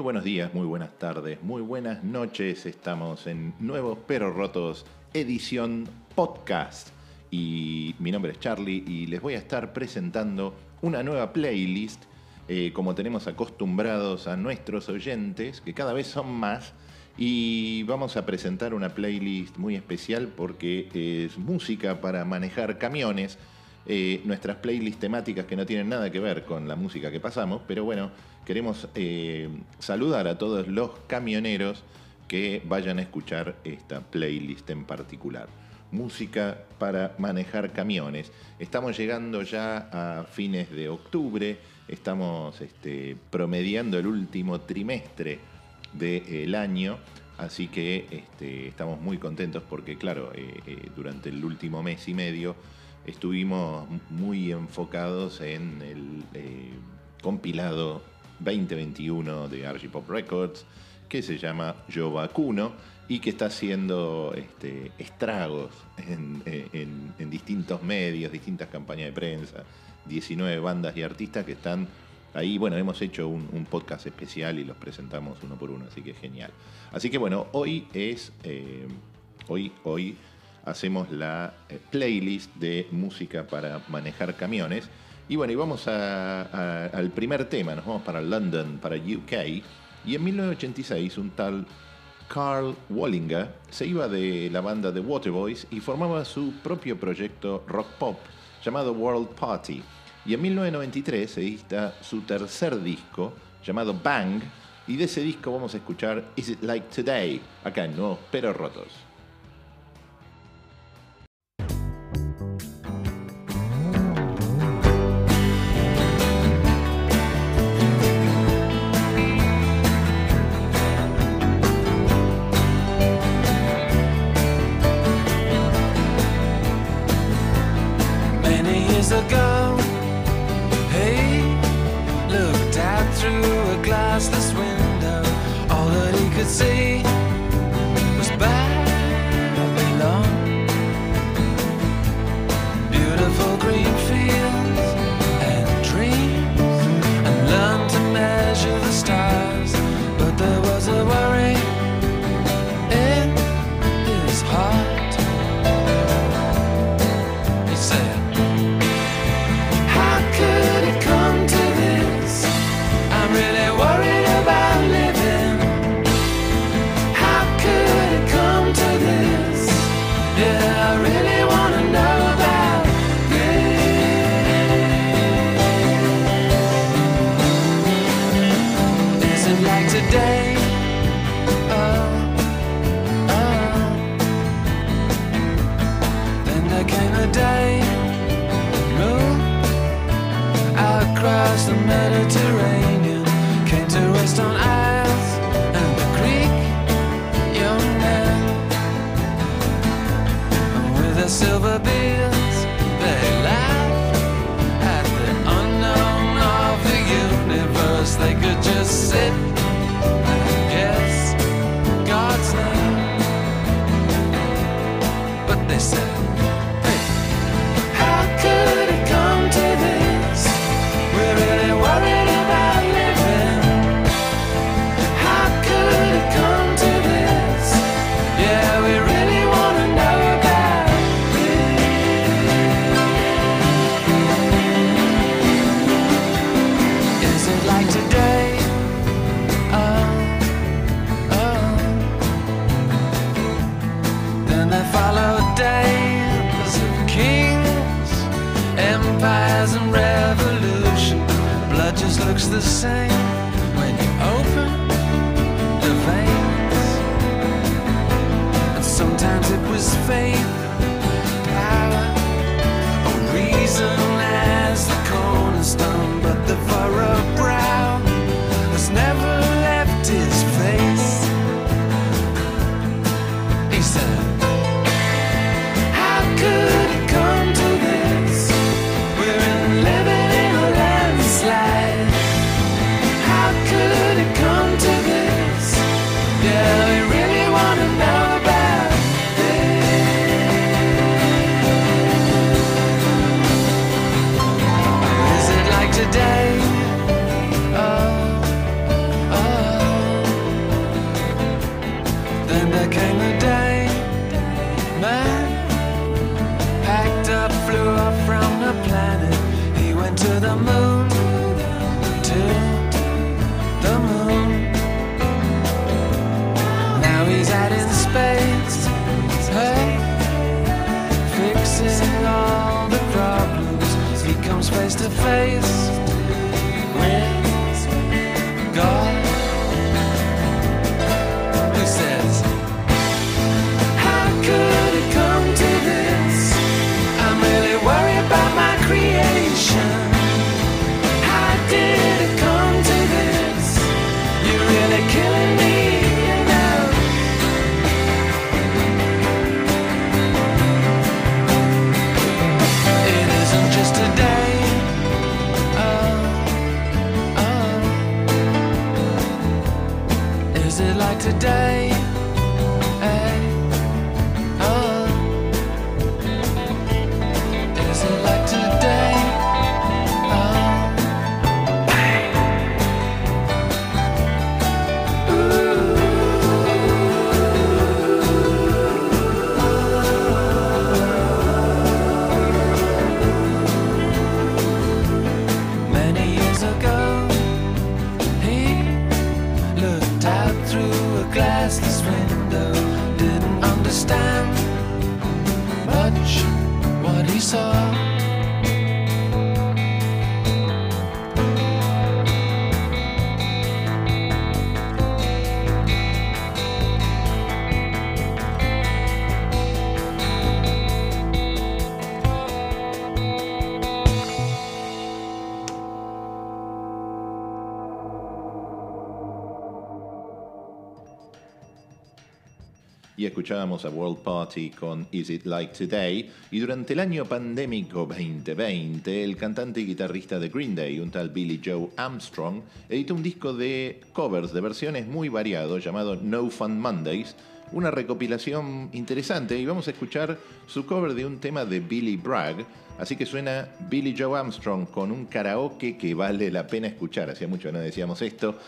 Muy buenos días, muy buenas tardes, muy buenas noches. Estamos en Nuevos Pero Rotos, edición podcast. Y mi nombre es Charlie y les voy a estar presentando una nueva playlist, eh, como tenemos acostumbrados a nuestros oyentes, que cada vez son más. Y vamos a presentar una playlist muy especial porque es música para manejar camiones. Eh, nuestras playlists temáticas que no tienen nada que ver con la música que pasamos, pero bueno, queremos eh, saludar a todos los camioneros que vayan a escuchar esta playlist en particular. Música para manejar camiones. Estamos llegando ya a fines de octubre, estamos este, promediando el último trimestre del año, así que este, estamos muy contentos porque, claro, eh, durante el último mes y medio, estuvimos muy enfocados en el eh, compilado 2021 de RG Pop Records, que se llama Yo Vacuno y que está haciendo este, estragos en, distintos medios, distintas campañas de prensa, 19 bandas y artistas que están ahí. Bueno, hemos hecho un, podcast especial y los presentamos uno por uno, así que genial. Así que bueno, hoy es, eh, hoy, hoy hacemos la eh, playlist de música para manejar camiones. Y bueno, y vamos al primer tema, nos vamos para London, para UK. Y en 1986 un tal Carl Wallinger se iba de la banda The Waterboys y formaba su propio proyecto rock pop llamado World Party. Y en 1993 se edita su tercer disco llamado Bang. Y de ese disco vamos a escuchar Is It Like Today, acá en Nuevos Pero Rotos. escuchábamos a World Party con Is It Like Today, y durante el año pandémico 2020, el cantante y guitarrista de Green Day, un tal Billy Joe Armstrong, editó un disco de covers de versiones muy variado llamado No Fun Mondays, una recopilación interesante y vamos a escuchar su cover de un tema de Billy Bragg, así que suena Billy Joe Armstrong con un karaoke que vale la pena escuchar, hacía mucho no decíamos esto,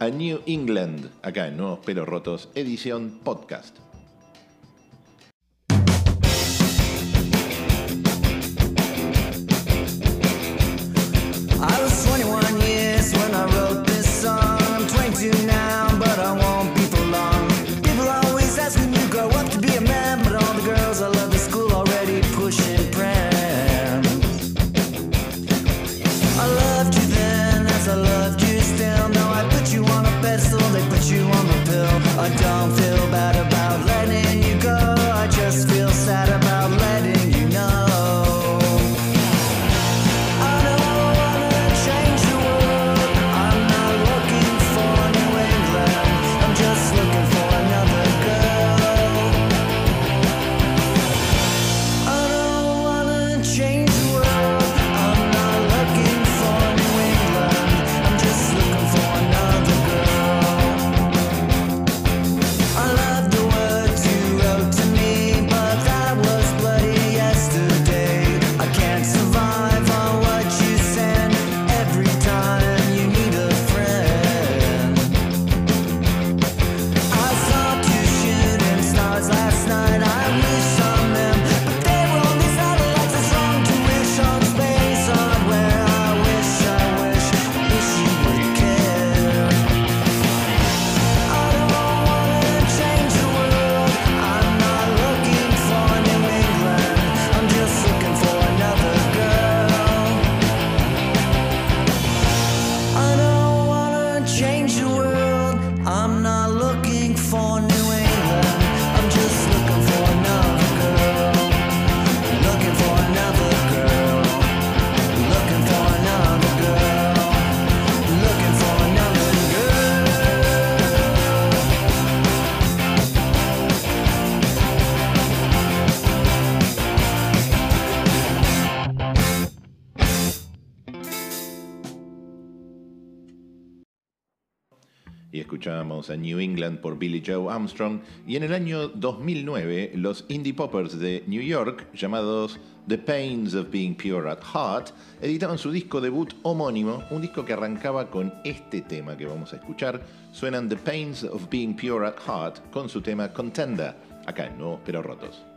a New England, acá en Nuevos Pelos Rotos, edición podcast. New England por Billy Joe Armstrong y en el año 2009 los indie poppers de New York, llamados The Pains of Being Pure at Heart, editaron su disco debut homónimo, un disco que arrancaba con este tema que vamos a escuchar. Suenan The Pains of Being Pure at Heart con su tema Contender, acá en Nuevos Pero Rotos.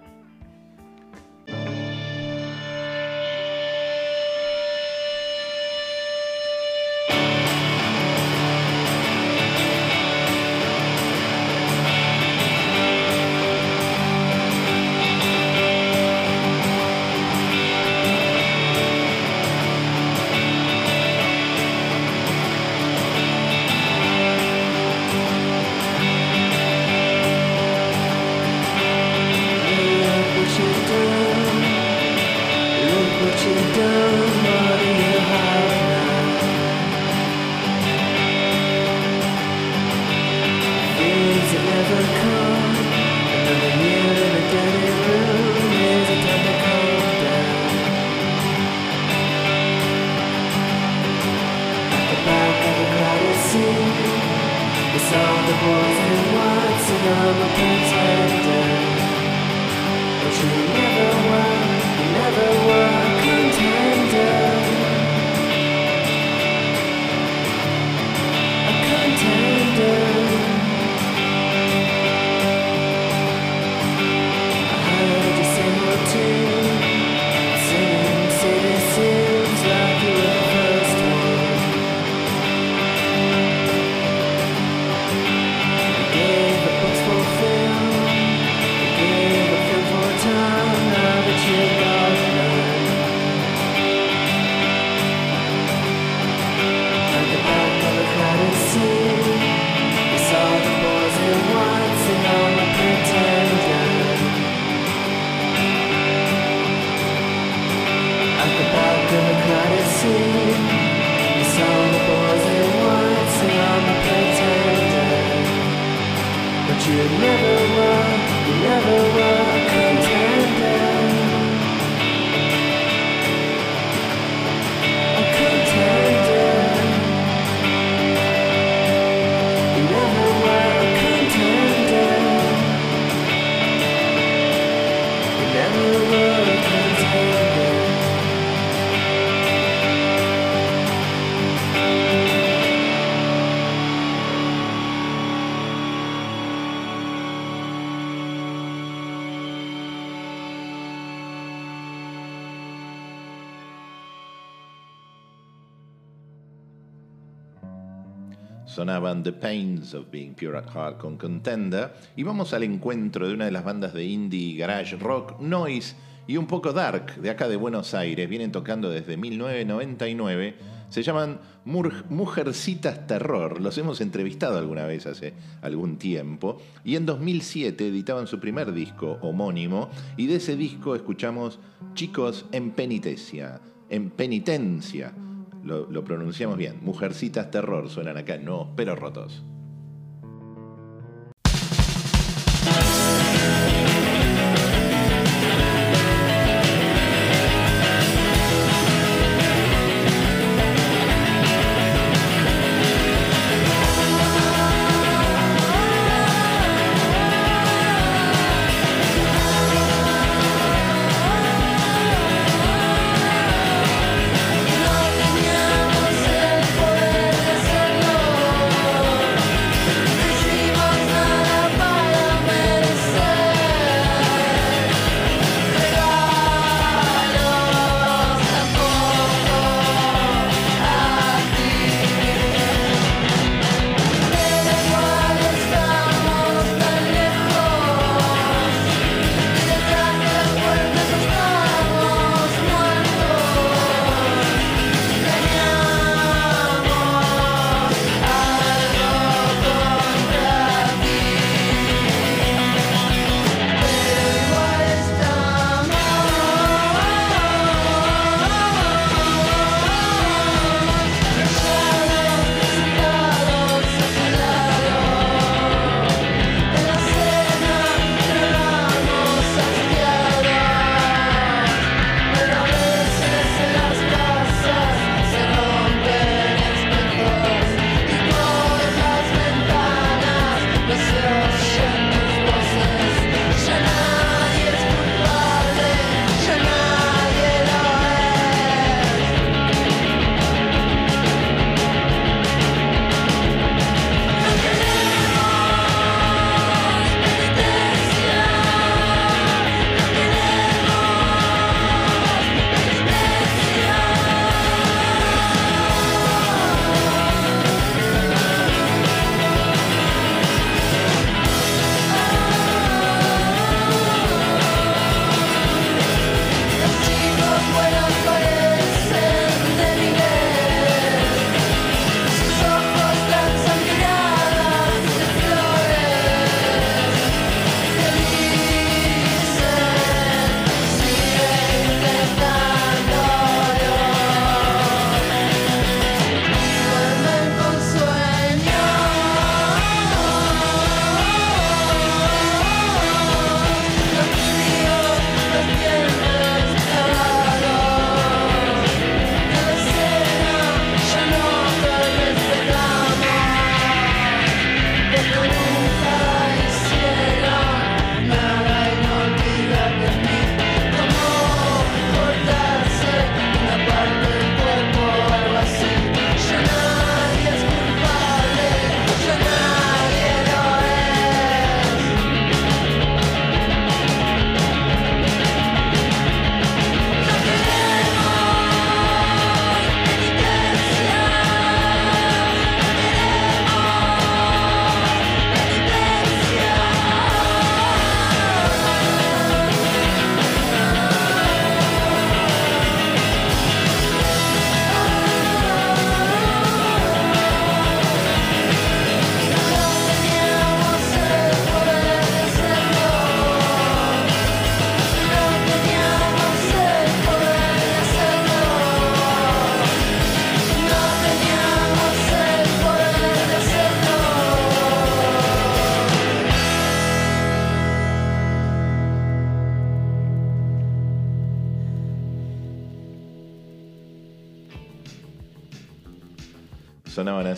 Sonaban The Pains of Being Pure at Heart con Contender. Y vamos al encuentro de una de las bandas de indie, garage, rock, noise y un poco dark de acá de Buenos Aires. Vienen tocando desde 1999. Se llaman Mujercitas Terror. Los hemos entrevistado alguna vez hace algún tiempo. Y en 2007 editaban su primer disco homónimo. Y de ese disco escuchamos Chicos en Penitencia. En Penitencia. Lo, lo pronunciamos bien. Mujercitas Terror suenan acá, no, pero rotos.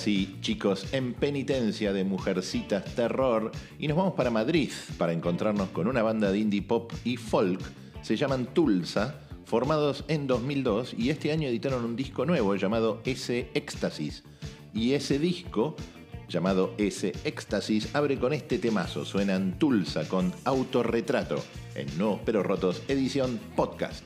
Así chicos en penitencia de Mujercitas Terror y nos vamos para Madrid para encontrarnos con una banda de indie pop y folk. Se llaman Tulsa, formados en 2002 y este año editaron un disco nuevo llamado S Éxtasis. Y ese disco, llamado S Éxtasis, abre con este temazo. Suenan Tulsa con autorretrato en Nuevos Pero Rotos, edición podcast.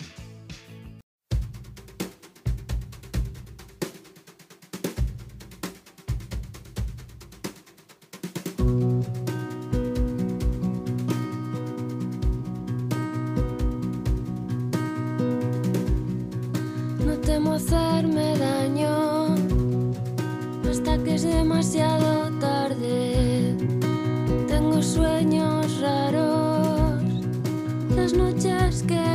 Hasta que es demasiado tarde. Tengo sueños raros, las noches que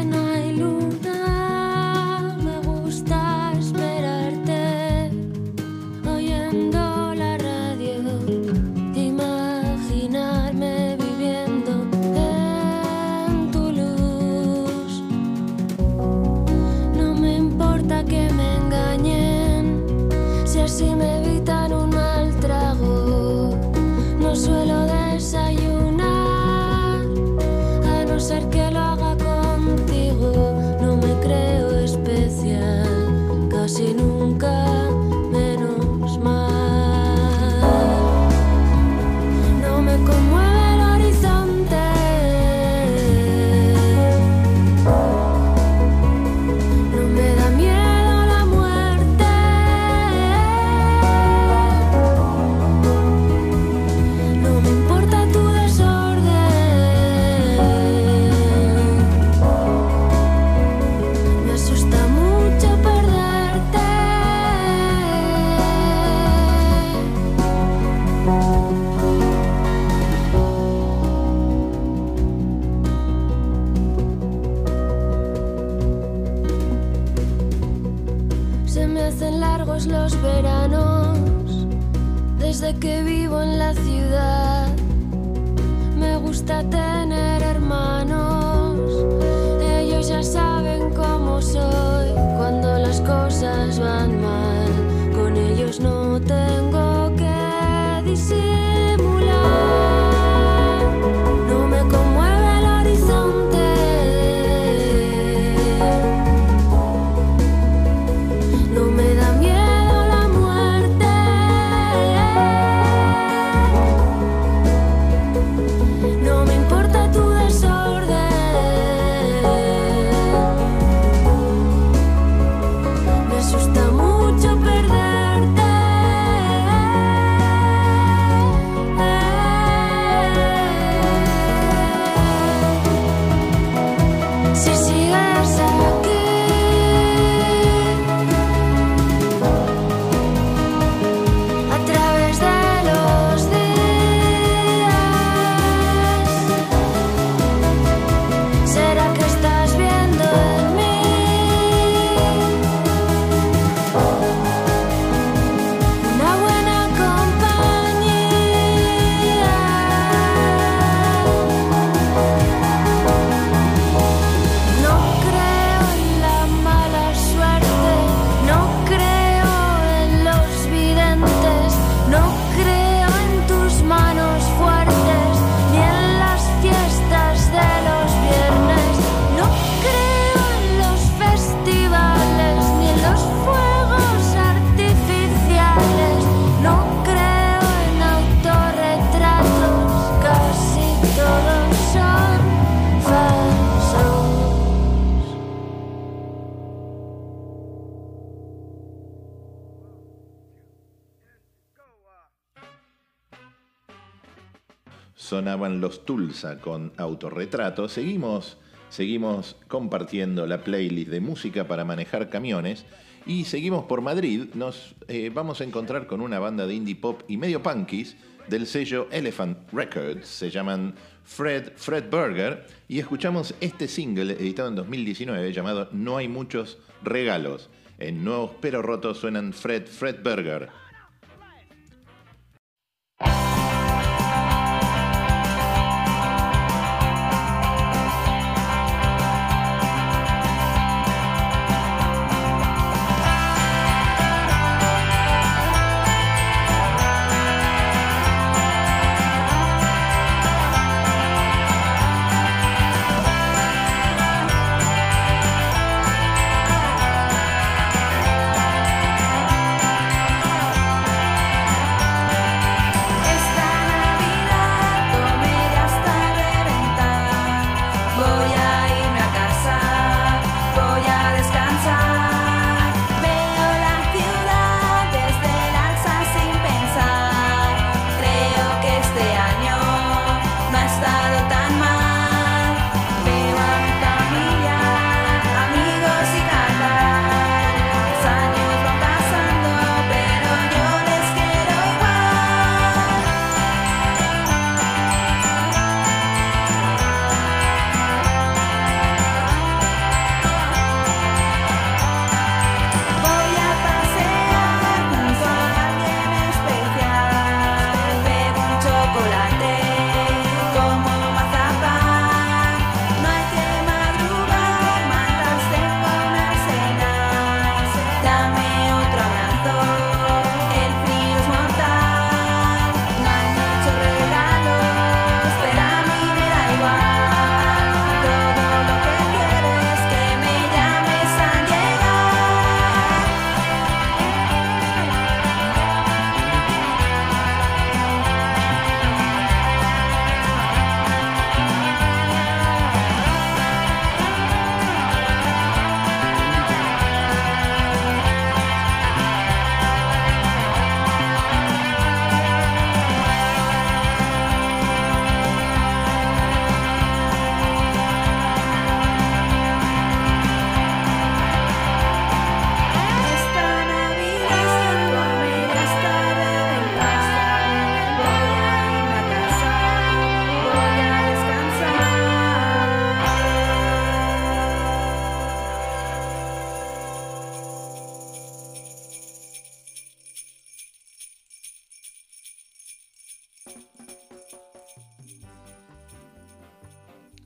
Tulsa con autorretrato. Seguimos, seguimos compartiendo la playlist de música para manejar camiones y seguimos por Madrid. Nos eh, vamos a encontrar con una banda de indie pop y medio punkies del sello Elephant Records. Se llaman Fred Fred Burger y escuchamos este single editado en 2019 llamado No hay muchos regalos. En Nuevos Pero Rotos suenan Fred Fred Burger.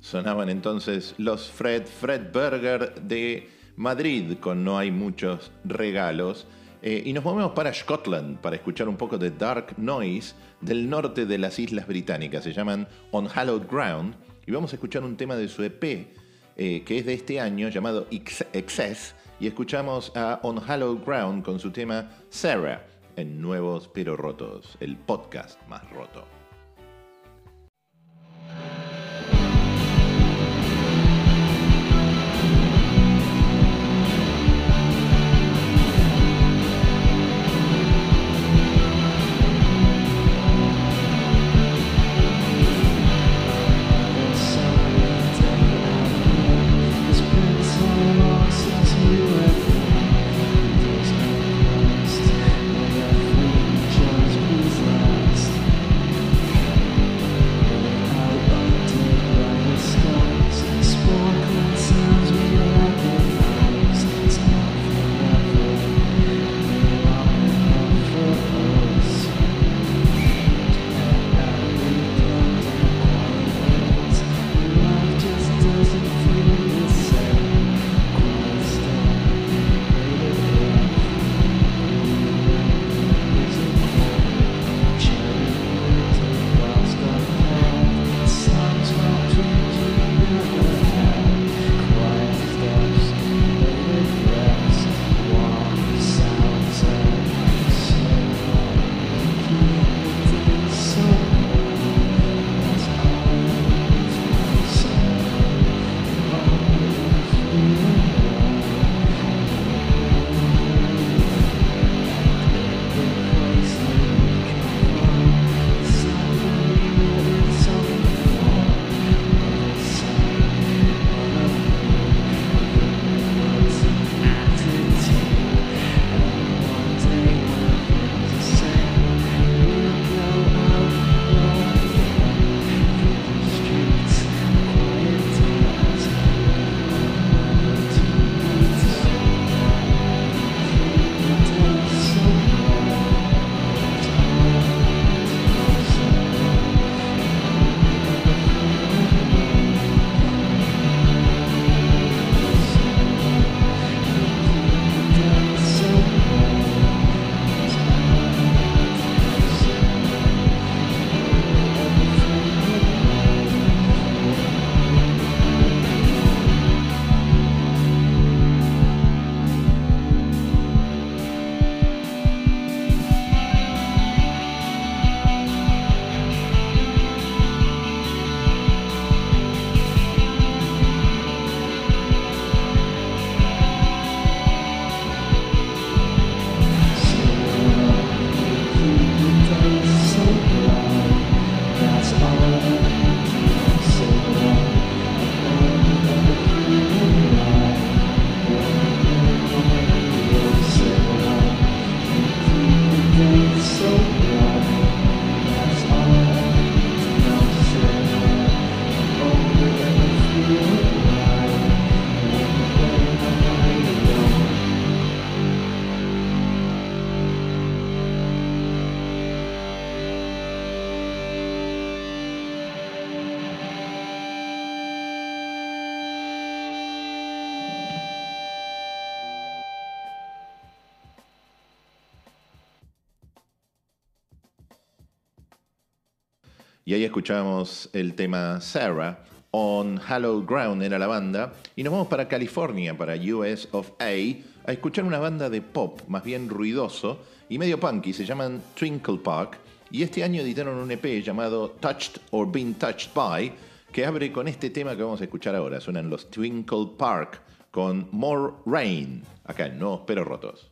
Sonaban entonces los Fred Fred Burger de Madrid con No hay muchos regalos. Eh, y nos movemos para Scotland para escuchar un poco de Dark Noise del norte de las Islas Británicas. Se llaman On Hallowed Ground. Y vamos a escuchar un tema de su EP eh, que es de este año llamado Ex- Excess. Y escuchamos a On Hallowed Ground con su tema Sarah en Nuevos pero Rotos, el podcast más roto. Y ahí escuchamos el tema Sarah, On Hallowed Ground era la banda. Y nos vamos para California, para US of A, a escuchar una banda de pop, más bien ruidoso y medio punky. Se llaman Twinkle Park. Y este año editaron un EP llamado Touched or Been Touched By, que abre con este tema que vamos a escuchar ahora. Suenan los Twinkle Park con More Rain, acá en Nuevos Pero Rotos.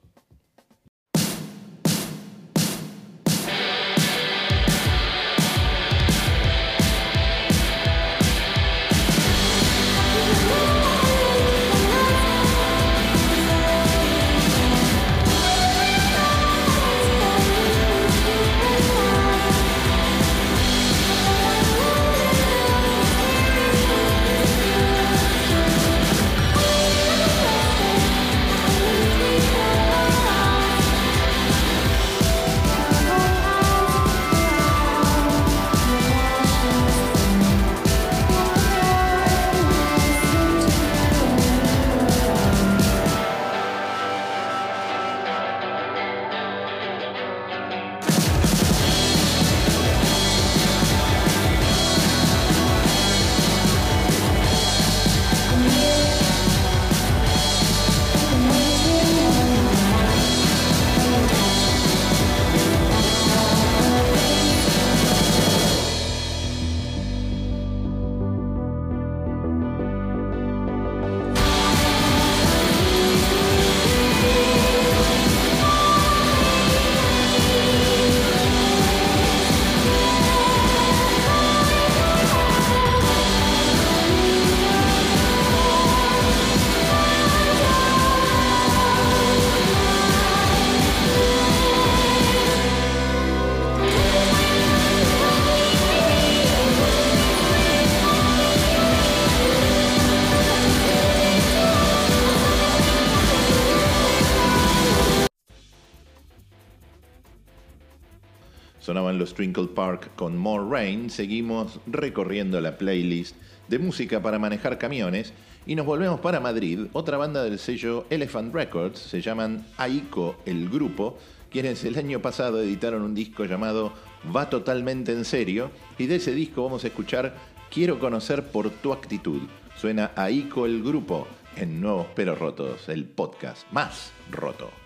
Sonaban los Twinkle Park con More Rain. Seguimos recorriendo la playlist de música para manejar camiones y nos volvemos para Madrid. Otra banda del sello Elephant Records se llaman Aiko el grupo, quienes el año pasado editaron un disco llamado Va totalmente en serio y de ese disco vamos a escuchar Quiero conocer por tu actitud. Suena Aiko el grupo en Nuevos Pero Rotos, el podcast más roto.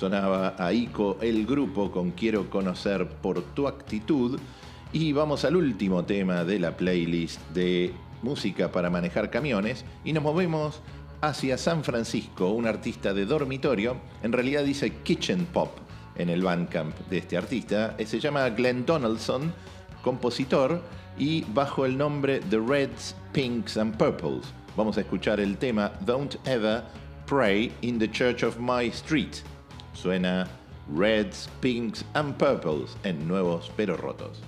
Sonaba Aiko el grupo con Quiero conocer por tu actitud. Y vamos al último tema de la playlist de música para manejar camiones. Y nos movemos hacia San Francisco, un artista de dormitorio. En realidad dice Kitchen Pop en el Bandcamp de este artista. Eh, Se llama Glenn Donaldson, compositor, y bajo el nombre The Reds, Pinks and Purples. Vamos a escuchar el tema Don't Ever Pray in the Church of My Street. Suena Reds, Pinks and Purples en Nuevos Pero Rotos.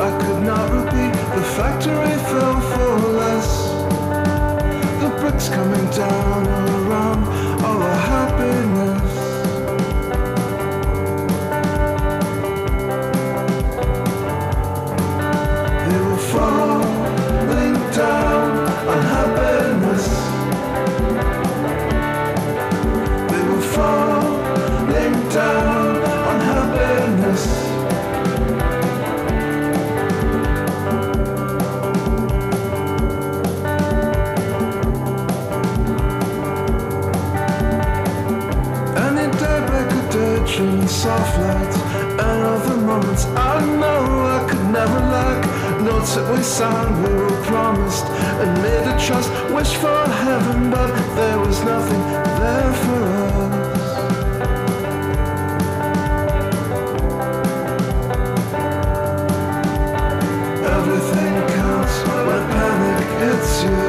I could not repeat. The factory fell for less. The bricks coming down around that we sang, we were promised and made a trust, wish for heaven, but there was nothing there for us. Everything counts when panic hits you.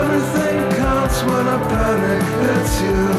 Everything counts when a panic hits you.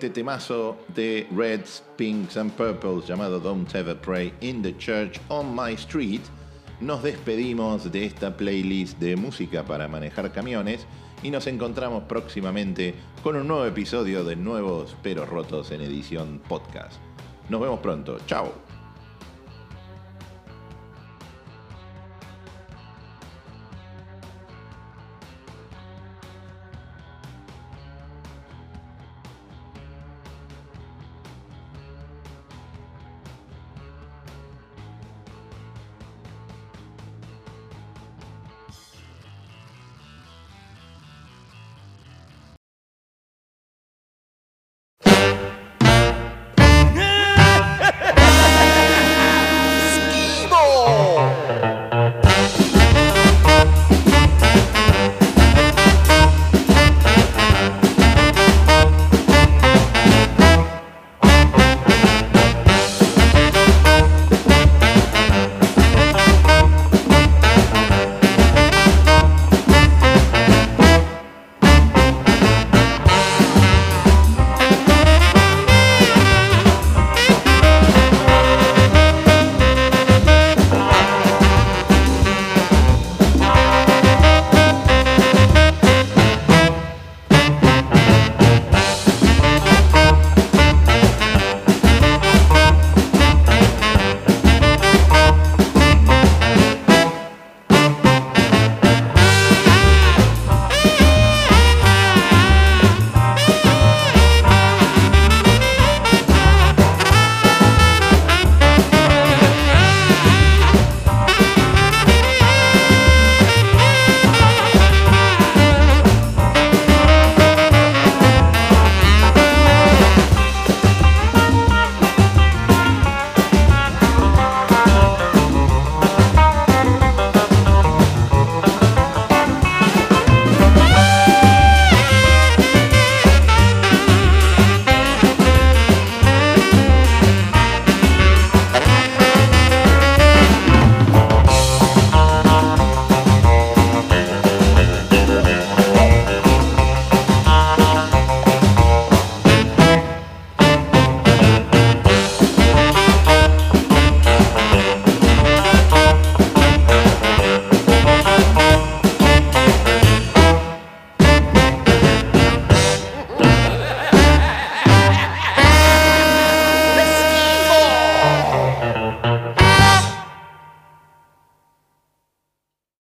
Este temazo de Reds, Pinks and Purples llamado Don't Ever Pray in the Church on My Street, nos despedimos de esta playlist de música para manejar camiones y nos encontramos próximamente con un nuevo episodio de Nuevos pero Rotos en edición podcast. Nos vemos pronto. Chao.